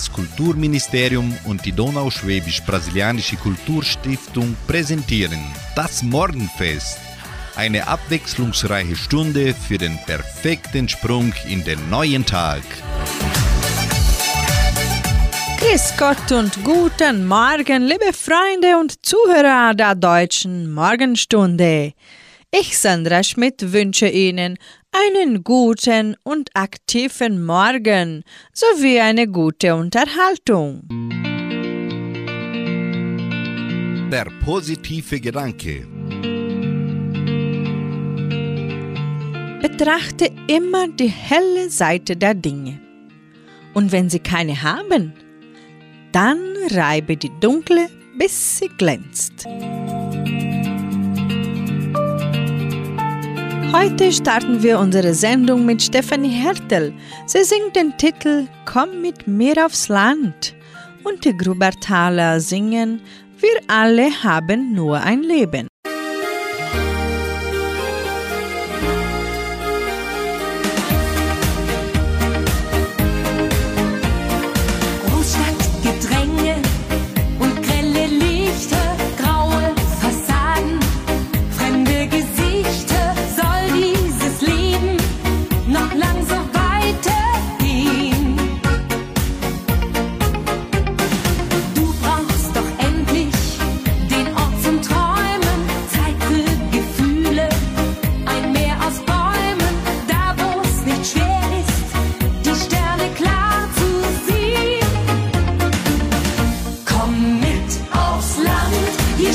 Das Kulturministerium und die Donauschwäbisch-Brasilianische Kulturstiftung präsentieren das Morgenfest. Eine abwechslungsreiche Stunde für den perfekten Sprung in den neuen Tag. Grüß Gott und guten Morgen, liebe Freunde und Zuhörer der deutschen Morgenstunde. Ich, Sandra Schmidt, wünsche Ihnen einen guten und aktiven Morgen sowie eine gute Unterhaltung. Der positive Gedanke. Betrachte immer die helle Seite der Dinge. Und wenn sie keine haben, dann reibe die dunkle, bis sie glänzt. Heute starten wir unsere Sendung mit Stefanie Hertel. Sie singt den Titel Komm mit mir aufs Land. Und die Grubertaler singen Wir alle haben nur ein Leben.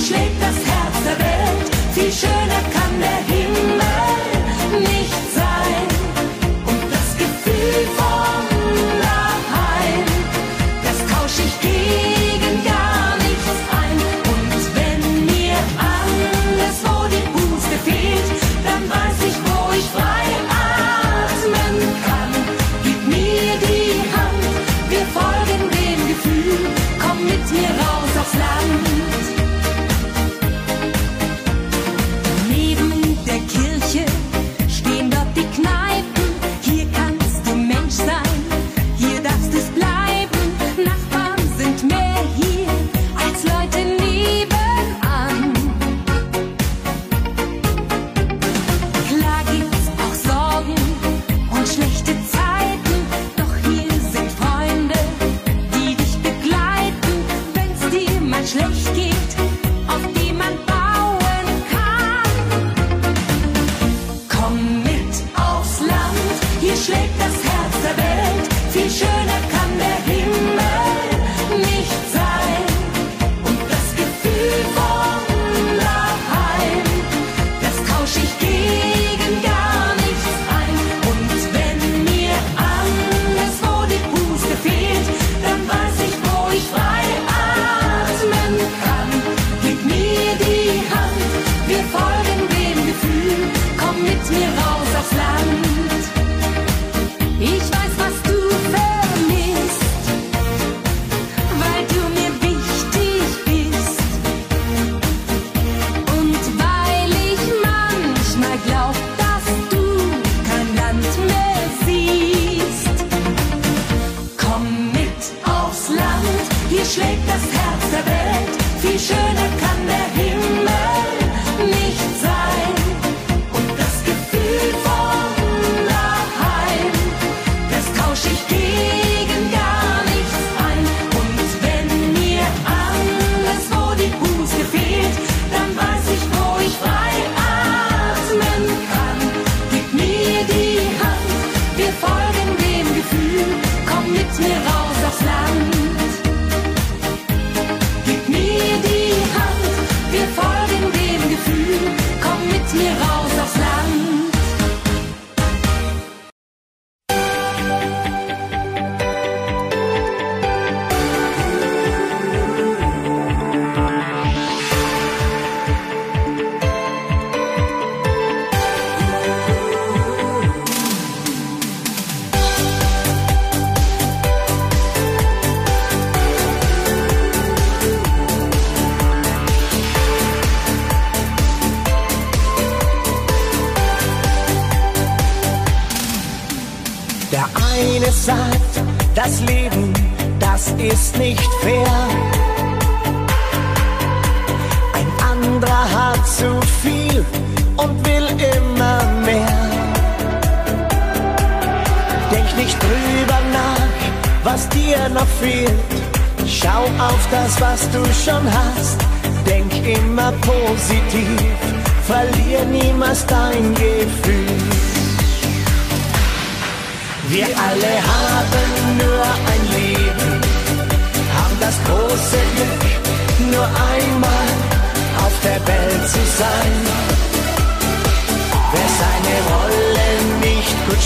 Sagt, das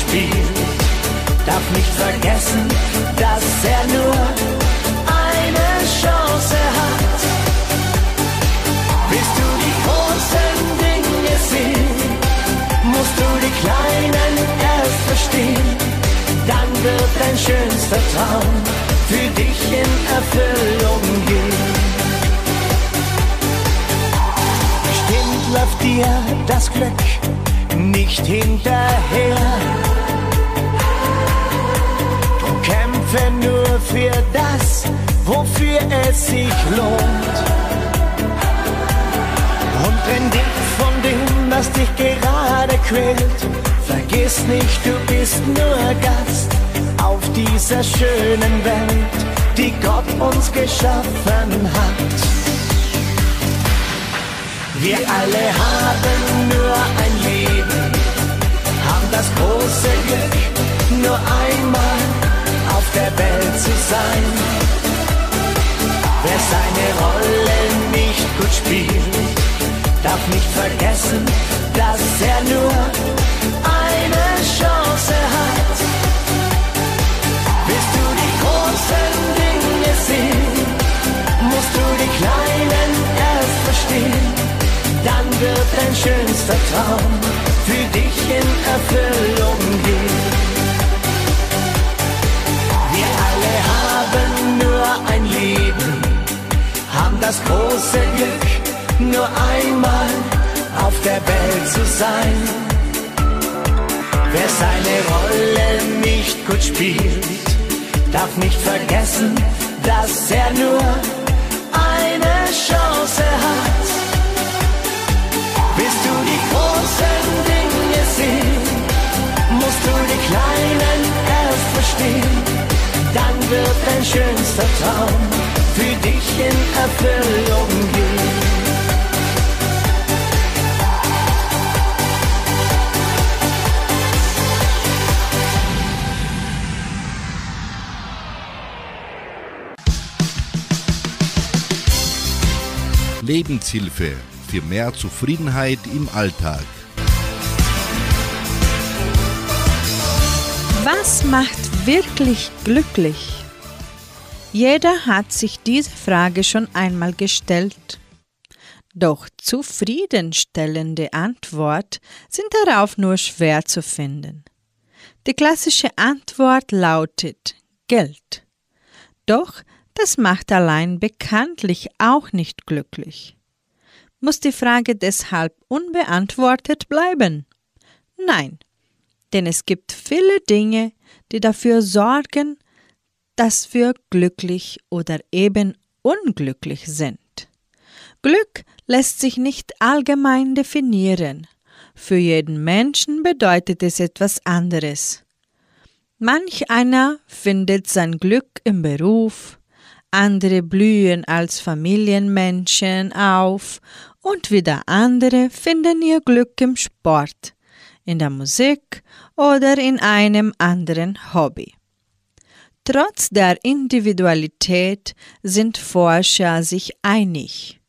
spielt, darf nicht vergessen, dass er nur eine Chance hat. Willst du die großen Dinge sehen, musst du die kleinen erst verstehen dann wird dein schönster Traum für dich in Erfüllung gehen. Bestimmt läuft dir das Glück nicht hinterher. Kämpfe nur für das, wofür es sich lohnt. Und trenn dich von dem, was dich gerade quält Vergiss nicht, du bist nur Gast auf dieser schönen Welt, die Gott uns geschaffen hat. Wir alle haben nur ein Leben, haben das große Glück, nur einmal der Welt zu sein. Wer seine Rolle nicht gut spielt, darf nicht vergessen, dass er nur eine Chance hat. Willst du die großen Dinge sehen, musst du die kleinen erst verstehen. Dann wird dein schönster Traum für dich in Erfüllung gehen. Das große Glück, nur einmal auf der Welt zu sein. Wer seine Rolle nicht gut spielt, darf nicht vergessen, dass er nur eine Chance hat. Willst du die großen Dinge sehen, musst du die kleinen erst verstehen. Dann wird dein schönster Traum für dich in Erfüllung gehen. Lebenshilfe für mehr Zufriedenheit im Alltag. Was macht wirklich glücklich? Jeder hat sich diese Frage schon einmal gestellt. Doch zufriedenstellende Antwort sind darauf nur schwer zu finden. Die klassische Antwort lautet Geld. Doch das macht allein bekanntlich auch nicht glücklich. Muss die Frage deshalb unbeantwortet bleiben? Nein, denn es gibt viele Dinge, die dafür sorgen, dass wir glücklich oder eben unglücklich sind. Glück lässt sich nicht allgemein definieren. Für jeden Menschen bedeutet es etwas anderes. Manch einer findet sein Glück im Beruf, andere blühen als Familienmenschen auf und wieder andere finden ihr Glück im Sport, in der Musik oder in einem anderen Hobby. Trotz der Individualität sind Forscher sich einig,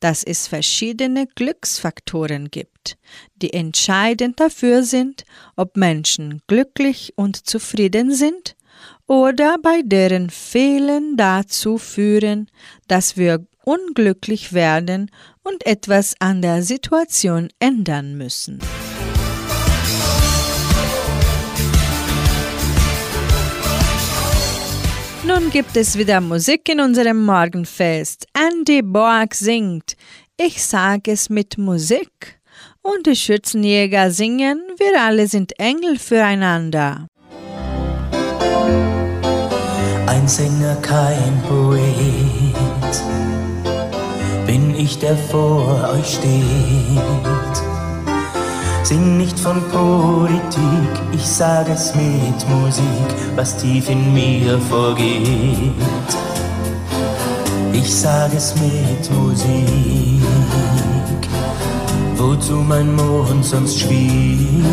dass es verschiedene Glücksfaktoren gibt, die entscheidend dafür sind, ob Menschen glücklich und zufrieden sind oder bei deren Fehlen dazu führen, dass wir unglücklich werden und etwas an der Situation ändern müssen. Nun gibt es wieder Musik in unserem Morgenfest. Andy Borg singt Ich sage es mit Musik. Und die Schützenjäger singen Wir alle sind Engel füreinander. kein Sänger, kein Poet, bin ich, der vor euch steht. Sing nicht von Politik, ich sag es mit Musik, was tief in mir vorgeht. Ich sag es mit Musik, wozu mein Mond sonst schwieg.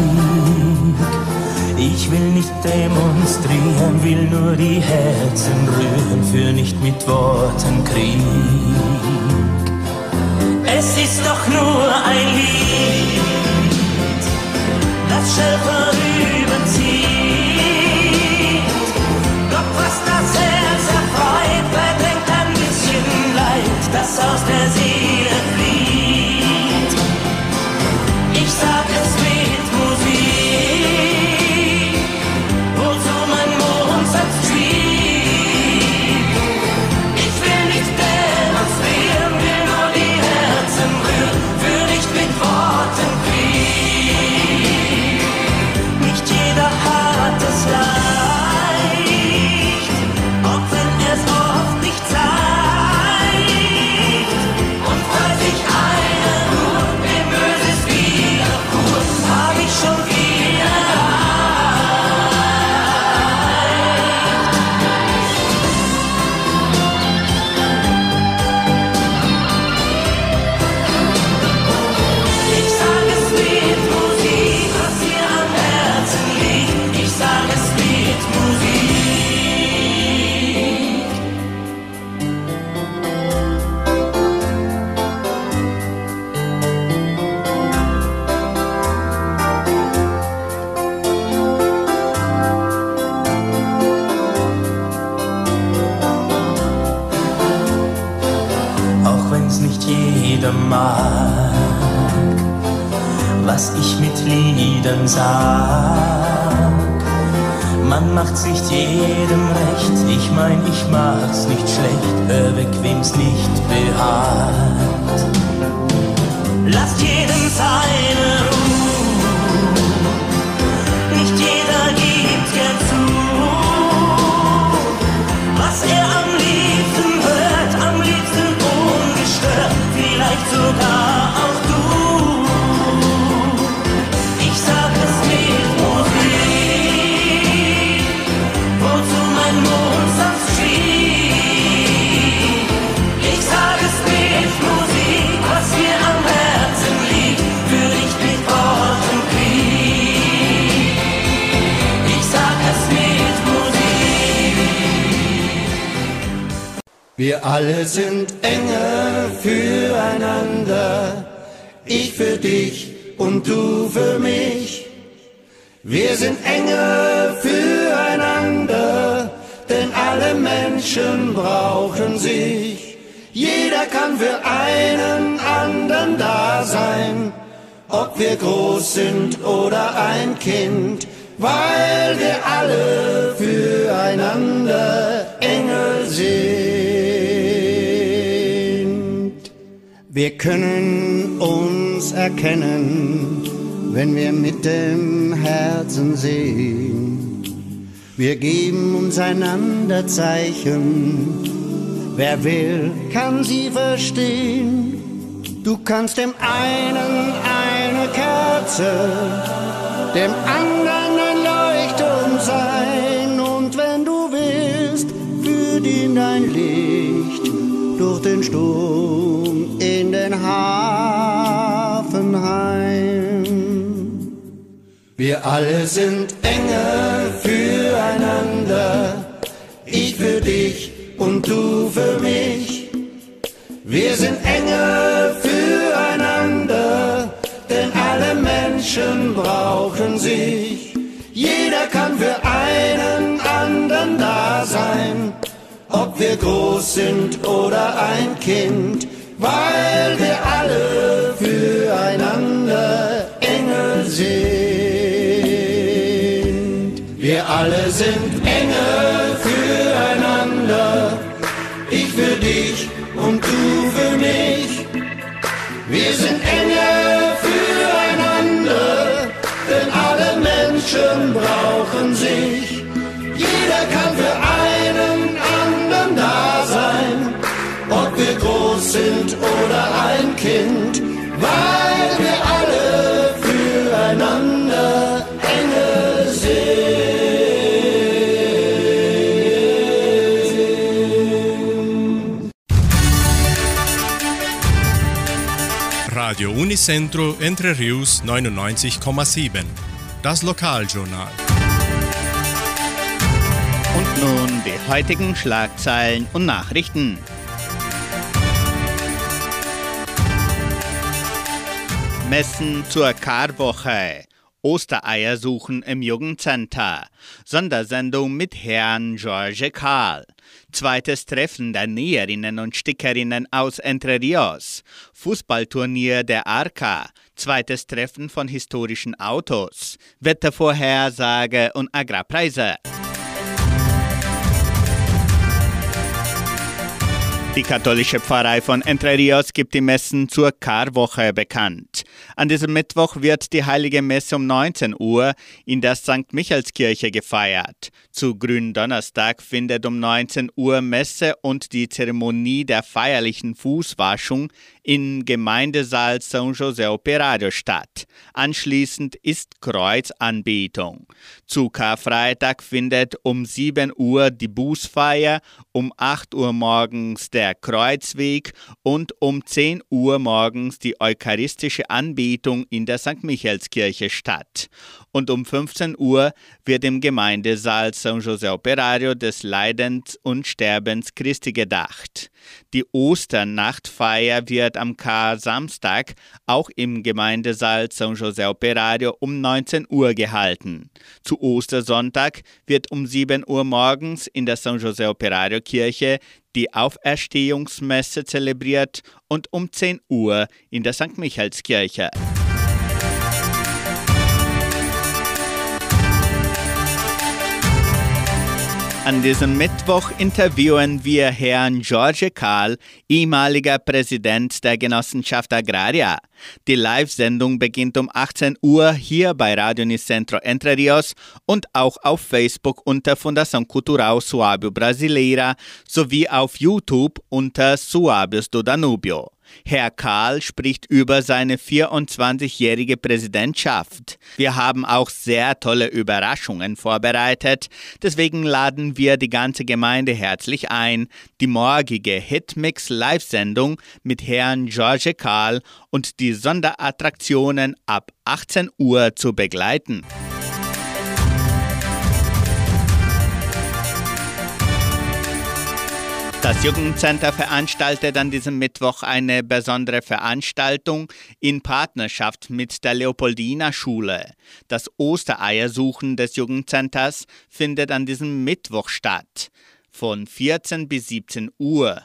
Ich will nicht demonstrieren, will nur die Herzen rühren, für nicht mit Worten Krieg. Es ist doch nur ein Lied, aus der Seele Menschen brauchen sich. Jeder kann für einen anderen da sein, ob wir groß sind oder ein Kind, weil wir alle füreinander Engel sind. Wir können uns erkennen, wenn wir mit dem Herzen sehen. Wir geben uns einander Zeichen. Wer will, kann sie verstehen. Du kannst dem einen eine Kerze, dem anderen ein Leuchtturm sein. Und wenn du willst, führt ihn dein Licht durch den Sturm in den Hafen heim. Wir alle sind Engel füreinander, ich für dich und du für mich. Wir sind Engel füreinander, denn alle Menschen brauchen sich. Jeder kann für einen anderen da sein, ob wir groß sind oder ein Kind, weil wir alle füreinander Engel sind alle sind Engel füreinander. Ich für dich und du für mich. Wir sind Engel füreinander, denn alle Menschen brauchen sich. Jeder kann für einen anderen da sein, ob wir groß sind oder ein Kind. Unicentro Entre Rius 99,7. Das Lokaljournal. Und nun die heutigen Schlagzeilen und Nachrichten. Messen zur Karwoche. Ostereier suchen im Jugendcenter. Sondersendung mit Herrn George Karl. Zweites Treffen der Näherinnen und Stickerinnen aus Entre Rios. Fußballturnier der Arca. Zweites Treffen von historischen Autos. Wettervorhersage und Agrarpreise. Die katholische Pfarrei von Entre Rios gibt die Messen zur Karwoche bekannt. An diesem Mittwoch wird die heilige Messe um 19 Uhr in der St. Michaelskirche gefeiert. Zu Gründonnerstag findet um 19 Uhr Messe und die Zeremonie der feierlichen Fußwaschung im Gemeindesaal São José Operario statt. Anschließend ist Kreuzanbetung. Zu Karfreitag findet um 7 Uhr die Bußfeier, um 8 Uhr morgens der Kreuzweg und um 10 Uhr morgens die eucharistische Anbetung in der St. Michaelskirche statt. Und um 15 Uhr wird im Gemeindesaal São José Operario des Leidens und Sterbens Christi gedacht. Die Osternachtfeier wird am Kar-Samstag auch im Gemeindesaal São José Operario um 19 Uhr gehalten. Zu Ostersonntag wird um 7 Uhr morgens in der São José Operario Kirche die Auferstehungsmesse zelebriert und um 10 Uhr in der St. Michaelskirche. An diesem Mittwoch interviewen wir Herrn George Karl, ehemaliger Präsident der Genossenschaft Agraria. Die Live-Sendung beginnt um 18 Uhr hier bei Radio Nicentro Entre Rios und auch auf Facebook unter Fundação Cultural Suábio Brasileira sowie auf YouTube unter Suábios do Danubio. Herr Karl spricht über seine 24-jährige Präsidentschaft. Wir haben auch sehr tolle Überraschungen vorbereitet, deswegen laden wir die ganze Gemeinde herzlich ein, die morgige Hitmix Live-Sendung mit Herrn George Karl und die Sonderattraktionen ab 18 Uhr zu begleiten. Das Jugendcenter veranstaltet an diesem Mittwoch eine besondere Veranstaltung in Partnerschaft mit der Leopoldina Schule. Das Ostereiersuchen des Jugendcenters findet an diesem Mittwoch statt, von 14 bis 17 Uhr.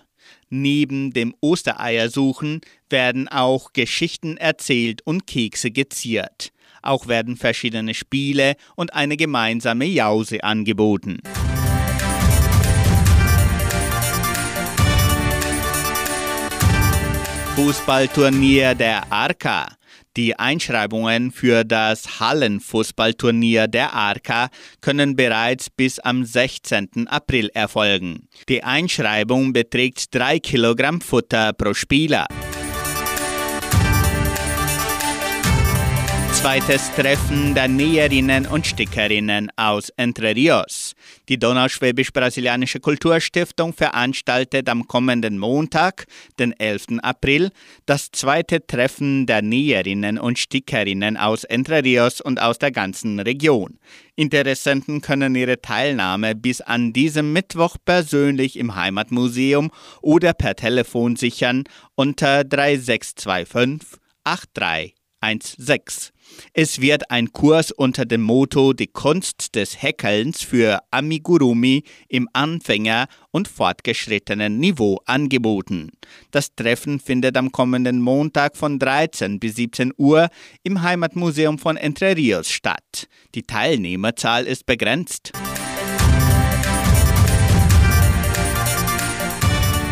Neben dem Ostereiersuchen werden auch Geschichten erzählt und Kekse geziert. Auch werden verschiedene Spiele und eine gemeinsame Jause angeboten. Fußballturnier der Arca. Die Einschreibungen für das Hallenfußballturnier der Arca können bereits bis am 16. April erfolgen. Die Einschreibung beträgt 3 Kilogramm Futter pro Spieler. Zweites Treffen der Näherinnen und Stickerinnen aus Entre Rios. Die Donauschwäbisch-Brasilianische Kulturstiftung veranstaltet am kommenden Montag, den 11. April, das zweite Treffen der Näherinnen und Stickerinnen aus Entre Rios und aus der ganzen Region. Interessenten können ihre Teilnahme bis an diesem Mittwoch persönlich im Heimatmuseum oder per Telefon sichern unter 3625 8316. Es wird ein Kurs unter dem Motto Die Kunst des Häkelns für Amigurumi im Anfänger- und fortgeschrittenen Niveau angeboten. Das Treffen findet am kommenden Montag von 13 bis 17 Uhr im Heimatmuseum von Entre Rios statt. Die Teilnehmerzahl ist begrenzt.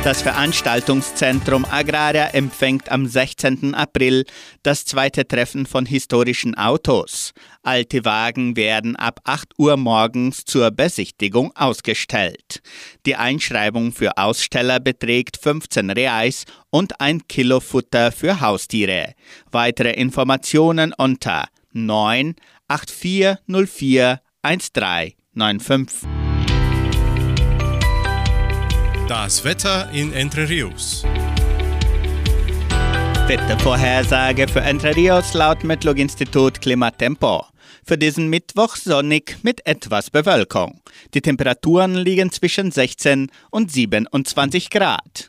Das Veranstaltungszentrum Agraria empfängt am 16. April das zweite Treffen von historischen Autos. Alte Wagen werden ab 8 Uhr morgens zur Besichtigung ausgestellt. Die Einschreibung für Aussteller beträgt 15 Reais und ein Kilo Futter für Haustiere. Weitere Informationen unter 9 8404 1395. Das Wetter in Entre Rios. Wettervorhersage für Entre Rios laut Metlog-Institut Klimatempo. Für diesen Mittwoch sonnig mit etwas Bewölkung. Die Temperaturen liegen zwischen 16 und 27 Grad.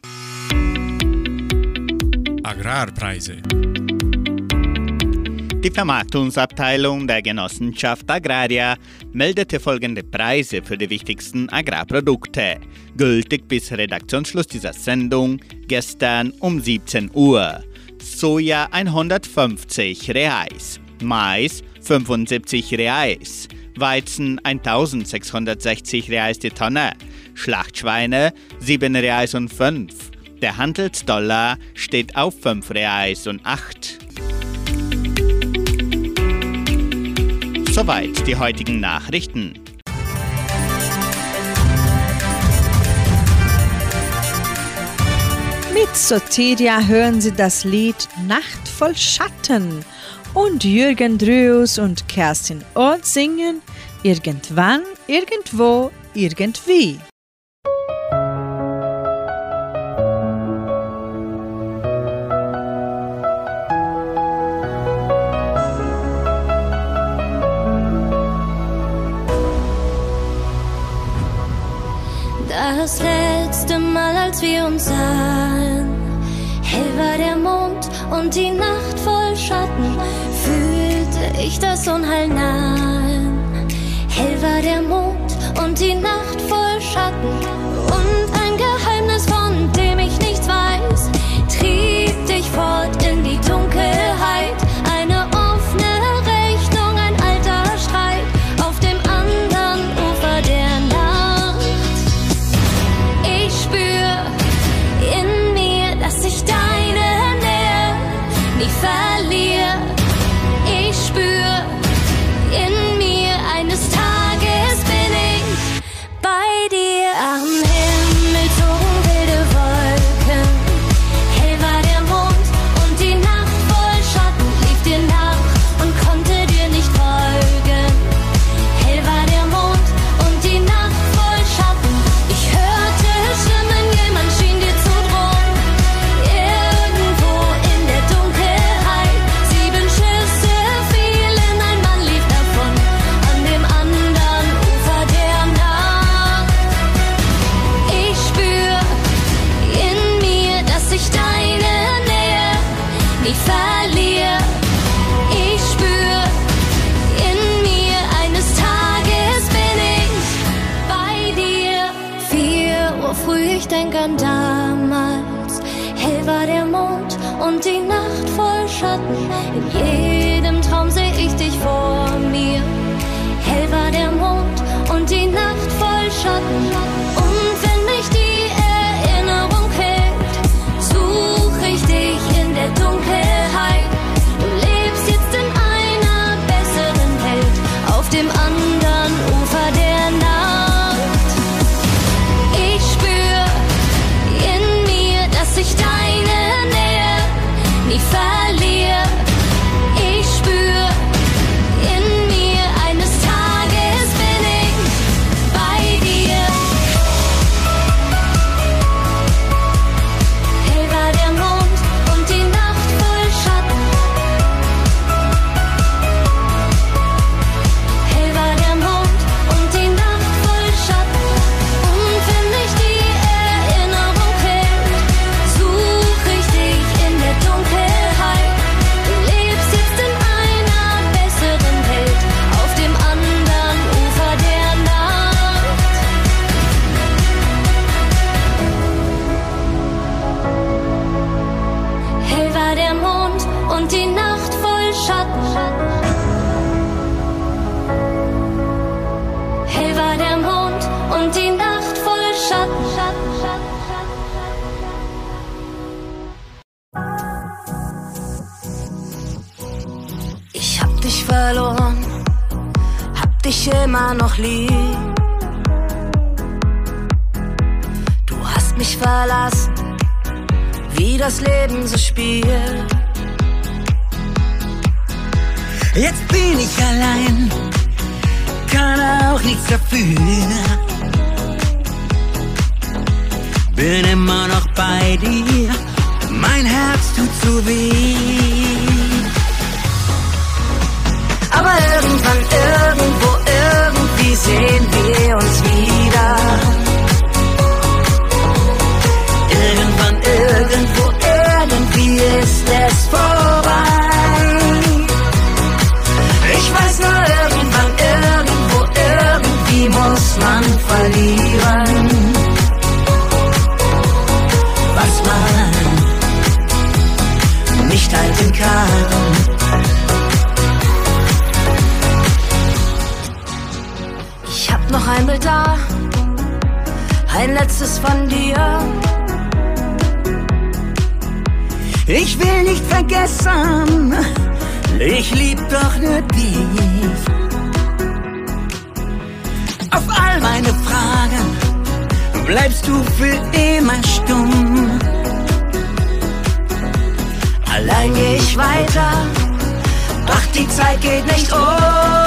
Agrarpreise. Die Vermarktungsabteilung der Genossenschaft Agraria meldete folgende Preise für die wichtigsten Agrarprodukte, gültig bis Redaktionsschluss dieser Sendung gestern um 17 Uhr. Soja 150 Reais, Mais 75 Reais, Weizen 1660 Reais die Tonne, Schlachtschweine 7 Reais und 5. Der Handelsdollar steht auf 5 Reais und 8. Soweit die heutigen Nachrichten. Mit Soteria hören Sie das Lied Nacht voll Schatten und Jürgen Drews und Kerstin Ott singen Irgendwann, irgendwo, irgendwie. Das letzte Mal, als wir uns sahen, hell war der Mond und die Nacht voll Schatten, fühlte ich das Unheil nahen. Hell war der Mond und die Nacht voll Schatten und die Nacht voll Schatten. Hell war der Mond und die Nacht voll Schatten. Ich hab dich verloren, hab dich immer noch lieb. Du hast mich verlassen, wie das Leben so spielt. Jetzt bin ich allein, kann auch nichts dafür. Bin immer noch bei dir, mein Herz tut zu weh. Aber irgendwann, irgendwo, irgendwie sehen wir uns wieder. Irgendwann, irgendwo, irgendwie ist es vorbei. Muss man verlieren. Was man nicht halten kann. noch ein Bild da, ein letztes von dir. Ich will nicht vergessen, ich lieb doch nur dich. Meine Fragen bleibst du für immer stumm. Allein geh ich weiter, doch die Zeit geht nicht um.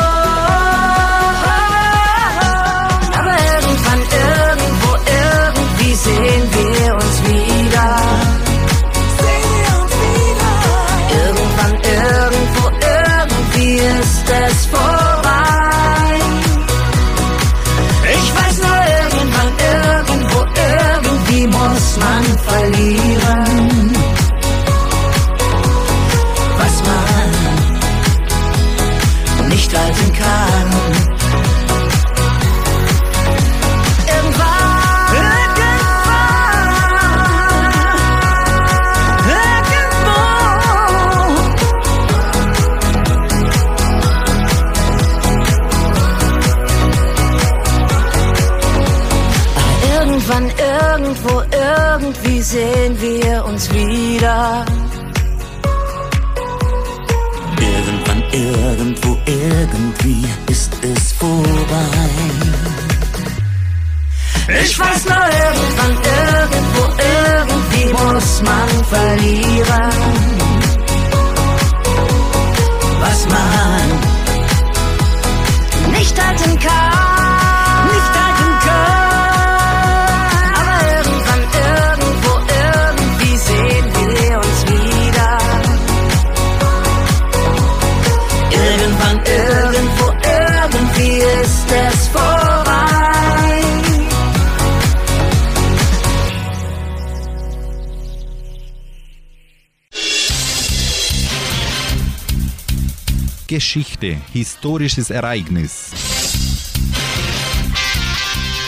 Geschichte, historisches Ereignis.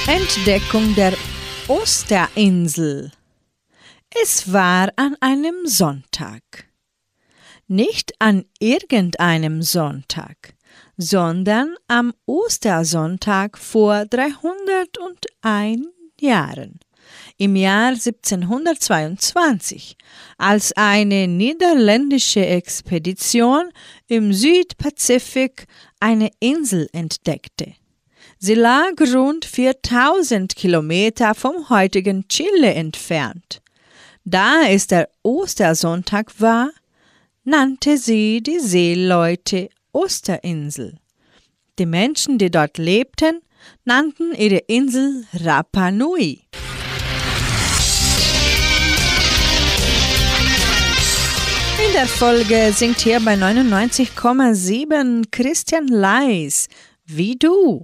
Entdeckung der Osterinsel. Es war an einem Sonntag. Nicht an irgendeinem Sonntag, sondern am Ostersonntag vor 301 Jahren im Jahr 1722, als eine niederländische Expedition im Südpazifik eine Insel entdeckte. Sie lag rund 4000 Kilometer vom heutigen Chile entfernt. Da es der Ostersonntag war, nannte sie die Seeleute Osterinsel. Die Menschen, die dort lebten, nannten ihre Insel Rapa Nui. In der Folge singt hier bei 99,7 Christian Leis Wie du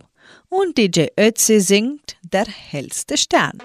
und DJ Ötzi singt Der hellste Stern.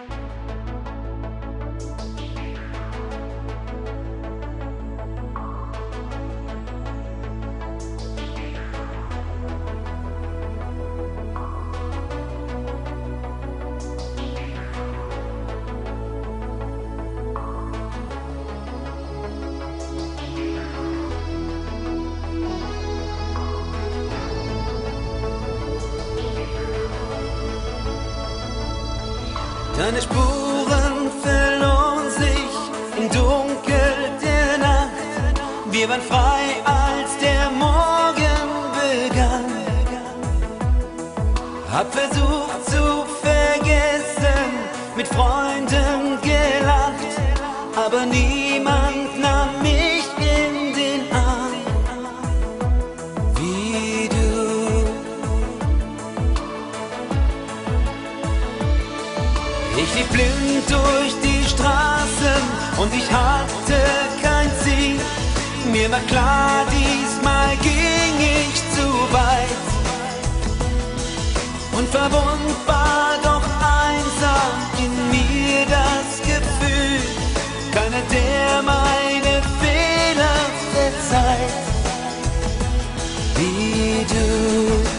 Durch die Straßen und ich hatte kein Ziel. Mir war klar, diesmal ging ich zu weit. Und verwundbar, doch einsam in mir das Gefühl, keiner, der meine Fehler verzeiht, wie du.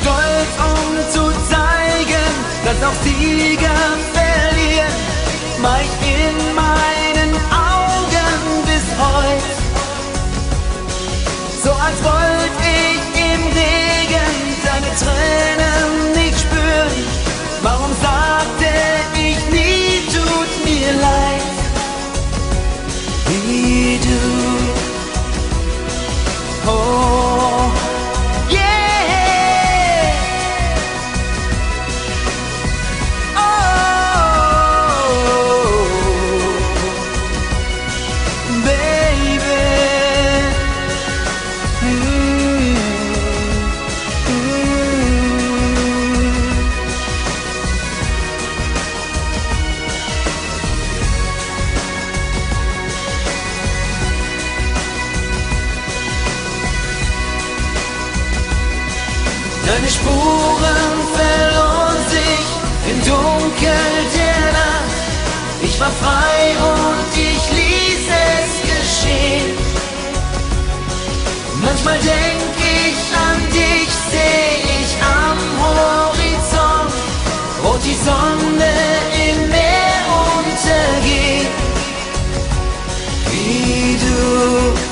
Stolz, um zu zeigen, dass auch Sieger verlieren. Ich in meinen Augen bis heute. So als wollte ich im Regen deine Tränen Deine Spuren verloren sich im Dunkel der Nacht. Ich war frei und ich ließ es geschehen. Manchmal denk ich an dich, seh ich am Horizont, rot die Sonne im Meer untergeht. Wie du.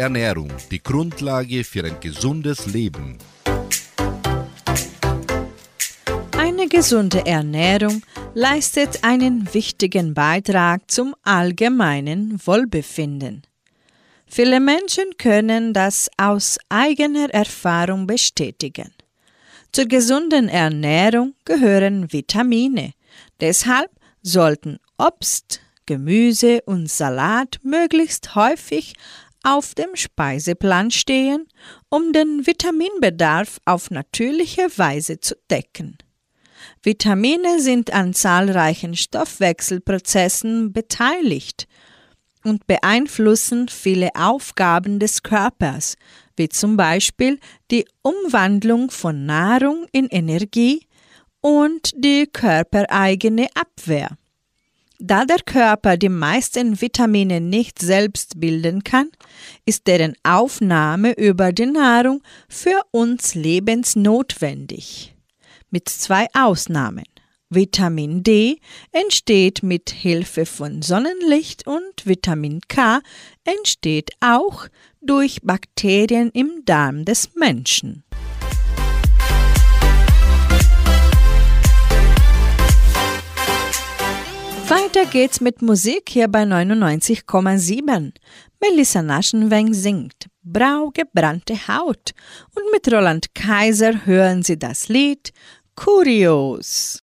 Ernährung die Grundlage für ein gesundes Leben. Eine gesunde Ernährung leistet einen wichtigen Beitrag zum allgemeinen Wohlbefinden. Viele Menschen können das aus eigener Erfahrung bestätigen. Zur gesunden Ernährung gehören Vitamine. Deshalb sollten Obst, Gemüse und Salat möglichst häufig auf dem Speiseplan stehen, um den Vitaminbedarf auf natürliche Weise zu decken. Vitamine sind an zahlreichen Stoffwechselprozessen beteiligt und beeinflussen viele Aufgaben des Körpers, wie zum Beispiel die Umwandlung von Nahrung in Energie und die körpereigene Abwehr. Da der Körper die meisten Vitamine nicht selbst bilden kann, ist deren Aufnahme über die Nahrung für uns lebensnotwendig mit zwei Ausnahmen. Vitamin D entsteht mit Hilfe von Sonnenlicht und Vitamin K entsteht auch durch Bakterien im Darm des Menschen. Weiter geht's mit Musik hier bei 99,7. Melissa Naschenweng singt Brau gebrannte Haut und mit Roland Kaiser hören Sie das Lied Kurios.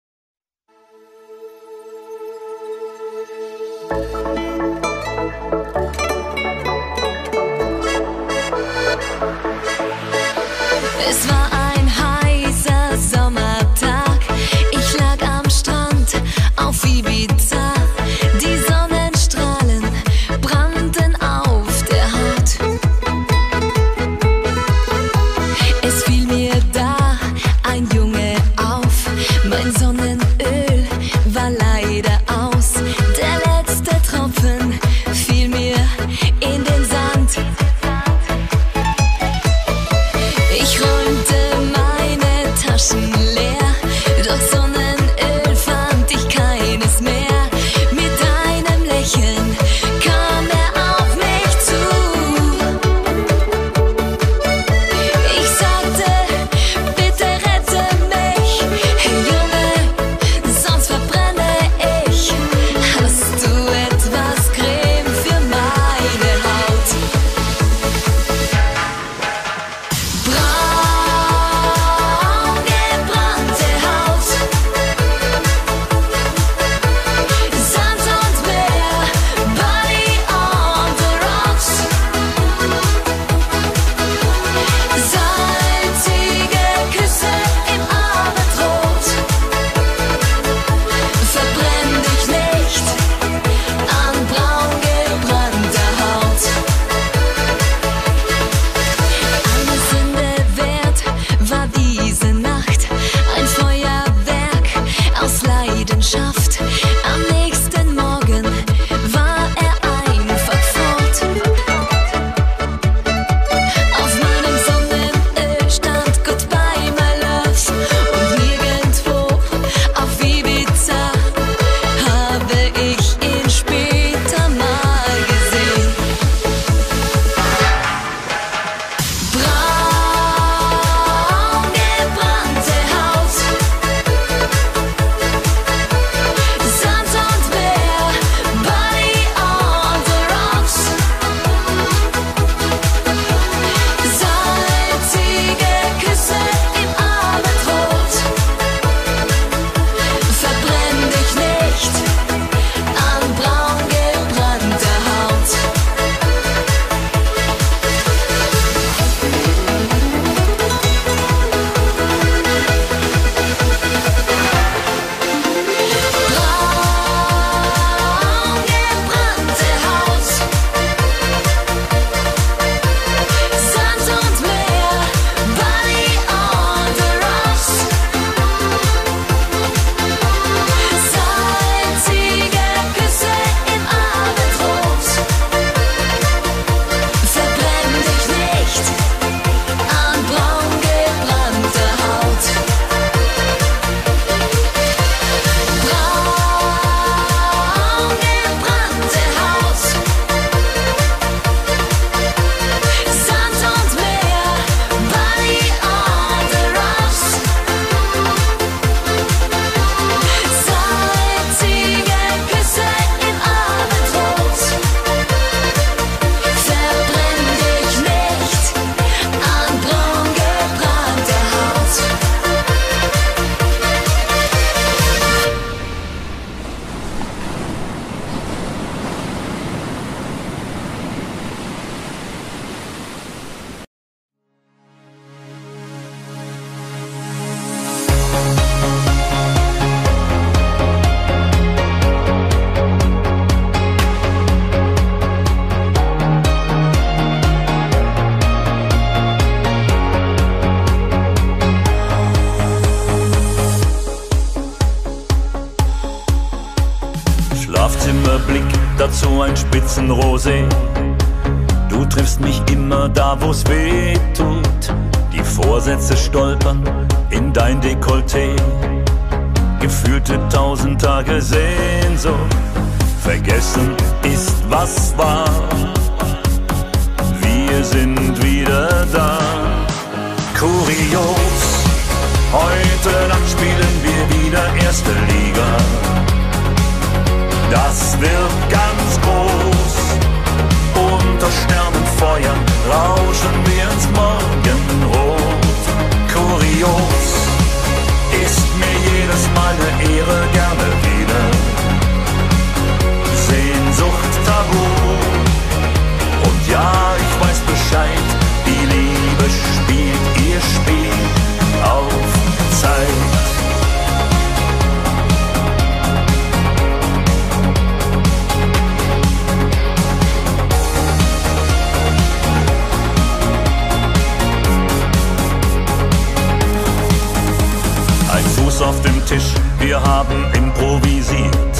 Haben improvisiert,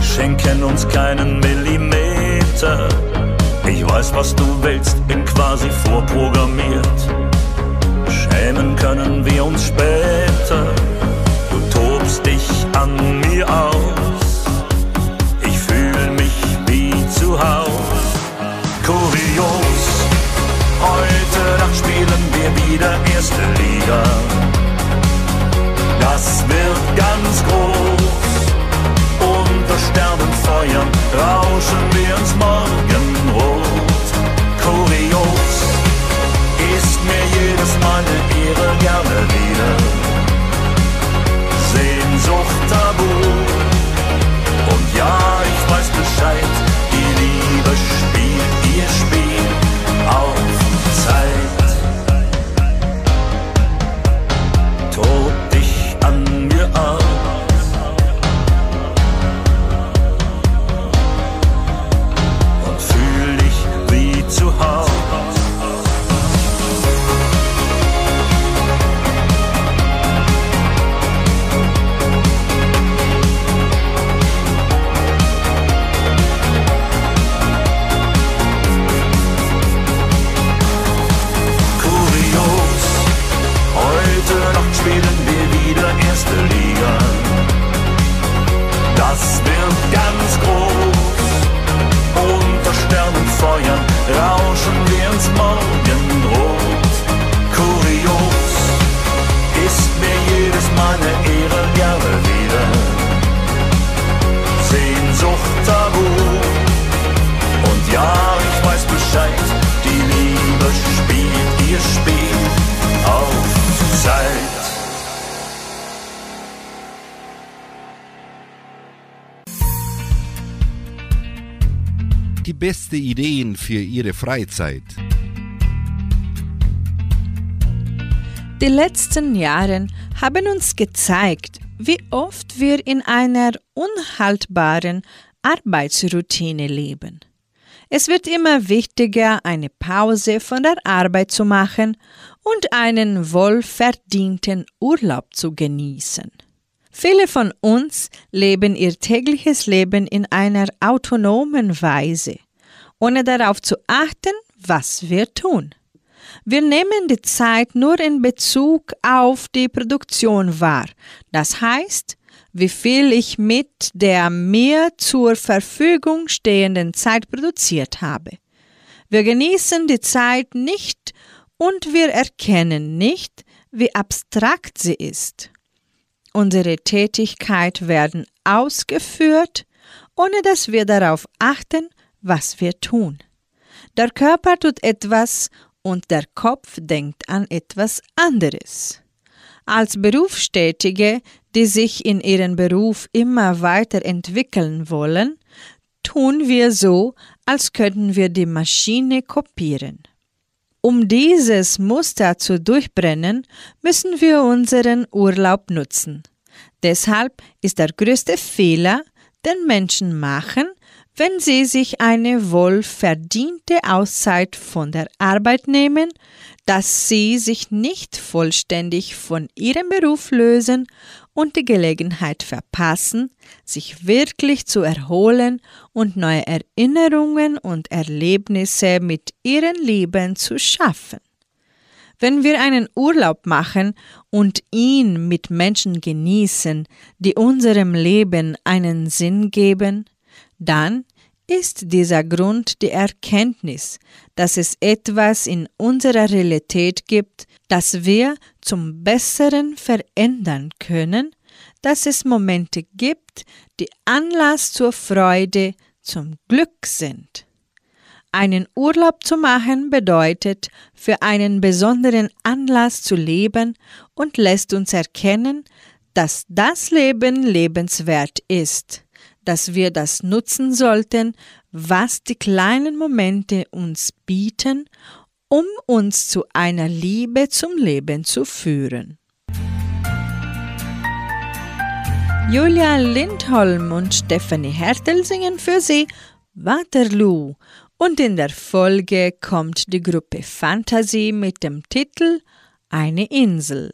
schenken uns keinen Millimeter. Ich weiß, was du willst, bin quasi vorprogrammiert. Schämen können wir uns später. Du tobst dich an mir aus. Ich fühl mich wie zu Haus. Kurios, heute Nacht spielen wir wieder erste Liga. Das wird ganz groß. Unter Sternenfeuern rauschen wir ins Morgenrot. Kurios ist mir jedes Mal eine Ehre gerne wieder. Sehnsucht tabu. Und ja, ich weiß Bescheid, die jedes Mal eine Ehre gerne wieder. Sehnsucht tabu. Und ja, ich weiß Bescheid, die Liebe spielt ihr Spiel auf Zeit. Die beste Ideen für Ihre Freizeit. Die letzten Jahre haben uns gezeigt, wie oft wir in einer unhaltbaren Arbeitsroutine leben. Es wird immer wichtiger, eine Pause von der Arbeit zu machen und einen wohlverdienten Urlaub zu genießen. Viele von uns leben ihr tägliches Leben in einer autonomen Weise, ohne darauf zu achten, was wir tun. Wir nehmen die Zeit nur in Bezug auf die Produktion wahr. Das heißt, wie viel ich mit der mir zur Verfügung stehenden Zeit produziert habe. Wir genießen die Zeit nicht und wir erkennen nicht, wie abstrakt sie ist. Unsere Tätigkeit werden ausgeführt, ohne dass wir darauf achten, was wir tun. Der Körper tut etwas und der Kopf denkt an etwas anderes. Als Berufstätige, die sich in ihrem Beruf immer weiterentwickeln wollen, tun wir so, als könnten wir die Maschine kopieren. Um dieses Muster zu durchbrennen, müssen wir unseren Urlaub nutzen. Deshalb ist der größte Fehler, den Menschen machen, wenn sie sich eine wohlverdiente Auszeit von der Arbeit nehmen, dass sie sich nicht vollständig von ihrem Beruf lösen und die Gelegenheit verpassen, sich wirklich zu erholen und neue Erinnerungen und Erlebnisse mit ihren Lieben zu schaffen. Wenn wir einen Urlaub machen und ihn mit Menschen genießen, die unserem Leben einen Sinn geben, dann ist dieser Grund die Erkenntnis, dass es etwas in unserer Realität gibt, das wir zum Besseren verändern können, dass es Momente gibt, die Anlass zur Freude, zum Glück sind. Einen Urlaub zu machen bedeutet, für einen besonderen Anlass zu leben und lässt uns erkennen, dass das Leben lebenswert ist dass wir das nutzen sollten, was die kleinen Momente uns bieten, um uns zu einer Liebe zum Leben zu führen. Julia Lindholm und Stephanie Hertel singen für sie Waterloo und in der Folge kommt die Gruppe Fantasy mit dem Titel Eine Insel.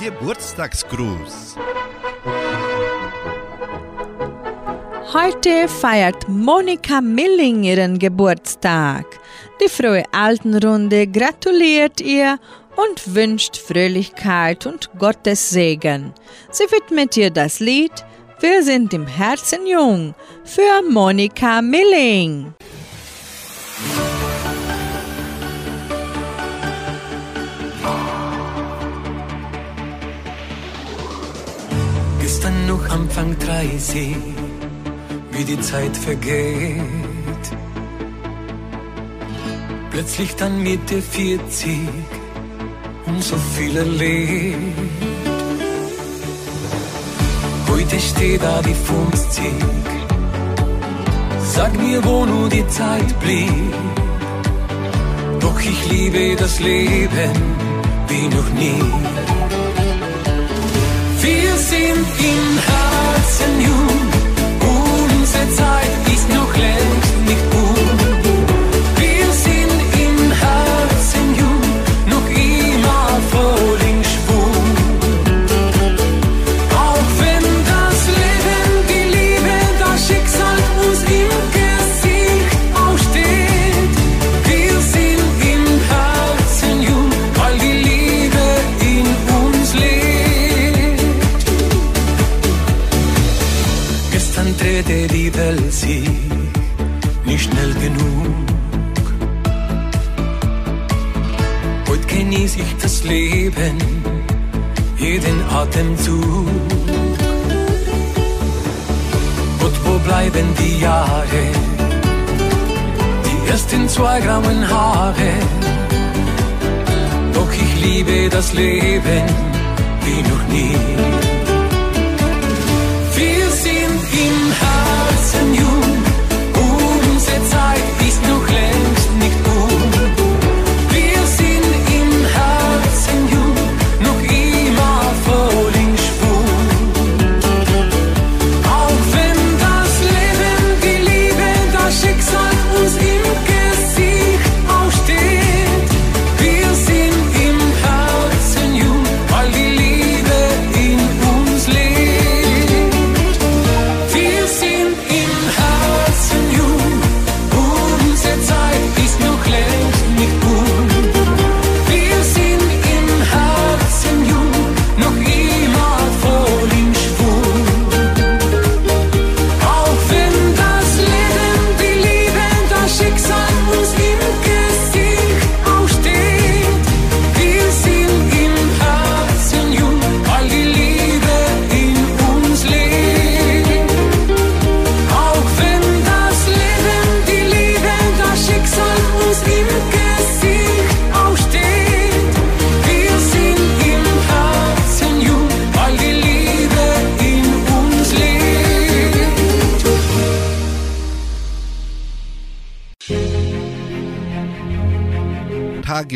Geburtstagsgruß. Heute feiert Monika Milling ihren Geburtstag. Die frohe Altenrunde gratuliert ihr und wünscht Fröhlichkeit und Gottes Segen. Sie widmet ihr das Lied Wir sind im Herzen jung für Monika Milling. Gestern noch Anfang 30, wie die Zeit vergeht. Plötzlich dann Mitte 40 und so viel erlebt. Heute steht da die 50. Sag mir, wo nur die Zeit blieb. Doch ich liebe das Leben wie noch nie. Wir sind im Herzen jung, unsere Zeit ist noch längst nicht um. Leben, jeden Atemzug. Und wo bleiben die Jahre, die ersten zwei grauen Haare? Doch ich liebe das Leben wie noch nie.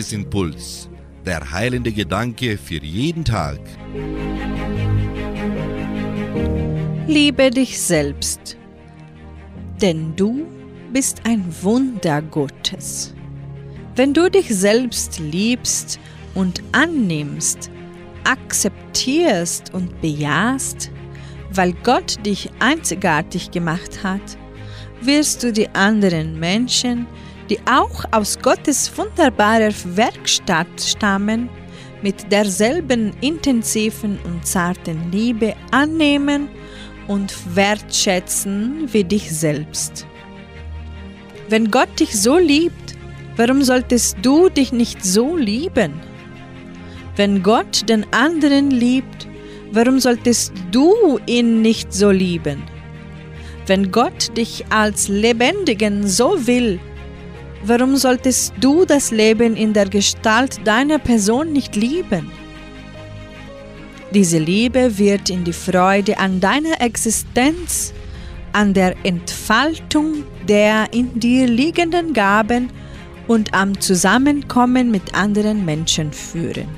Tagesimpuls. Der heilende Gedanke für jeden Tag. Liebe dich selbst, denn du bist ein Wunder Gottes. Wenn du dich selbst liebst und annimmst, akzeptierst und bejahst, weil Gott dich einzigartig gemacht hat, wirst du die anderen Menschen, die auch aus Gottes wunderbarer Werkstatt stammen, mit derselben intensiven und zarten Liebe annehmen und wertschätzen wie dich selbst. Wenn Gott dich so liebt, warum solltest du dich nicht so lieben? Wenn Gott den anderen liebt, warum solltest du ihn nicht so lieben? Wenn Gott dich als Lebendigen so will, warum solltest du das Leben in der Gestalt deiner Person nicht lieben? Diese Liebe wird in die Freude an deiner Existenz, an der Entfaltung der in dir liegenden Gaben und am Zusammenkommen mit anderen Menschen führen.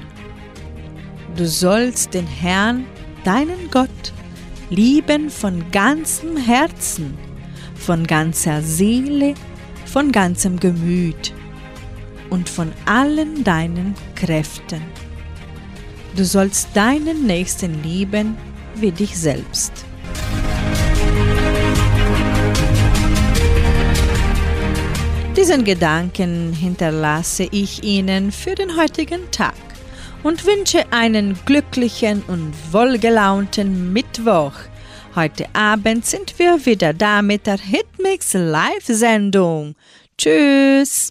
Du sollst den Herrn, deinen Gott, lieben von ganzem Herzen, von ganzer Seele, von ganzem Gemüt und von allen deinen Kräften. Du sollst deinen Nächsten lieben wie dich selbst. Diesen Gedanken hinterlasse ich Ihnen für den heutigen Tag und wünsche einen glücklichen und wohlgelaunten Mittwoch. Heute Abend sind wir wieder da mit der Hitmix Live-Sendung. Tschüss!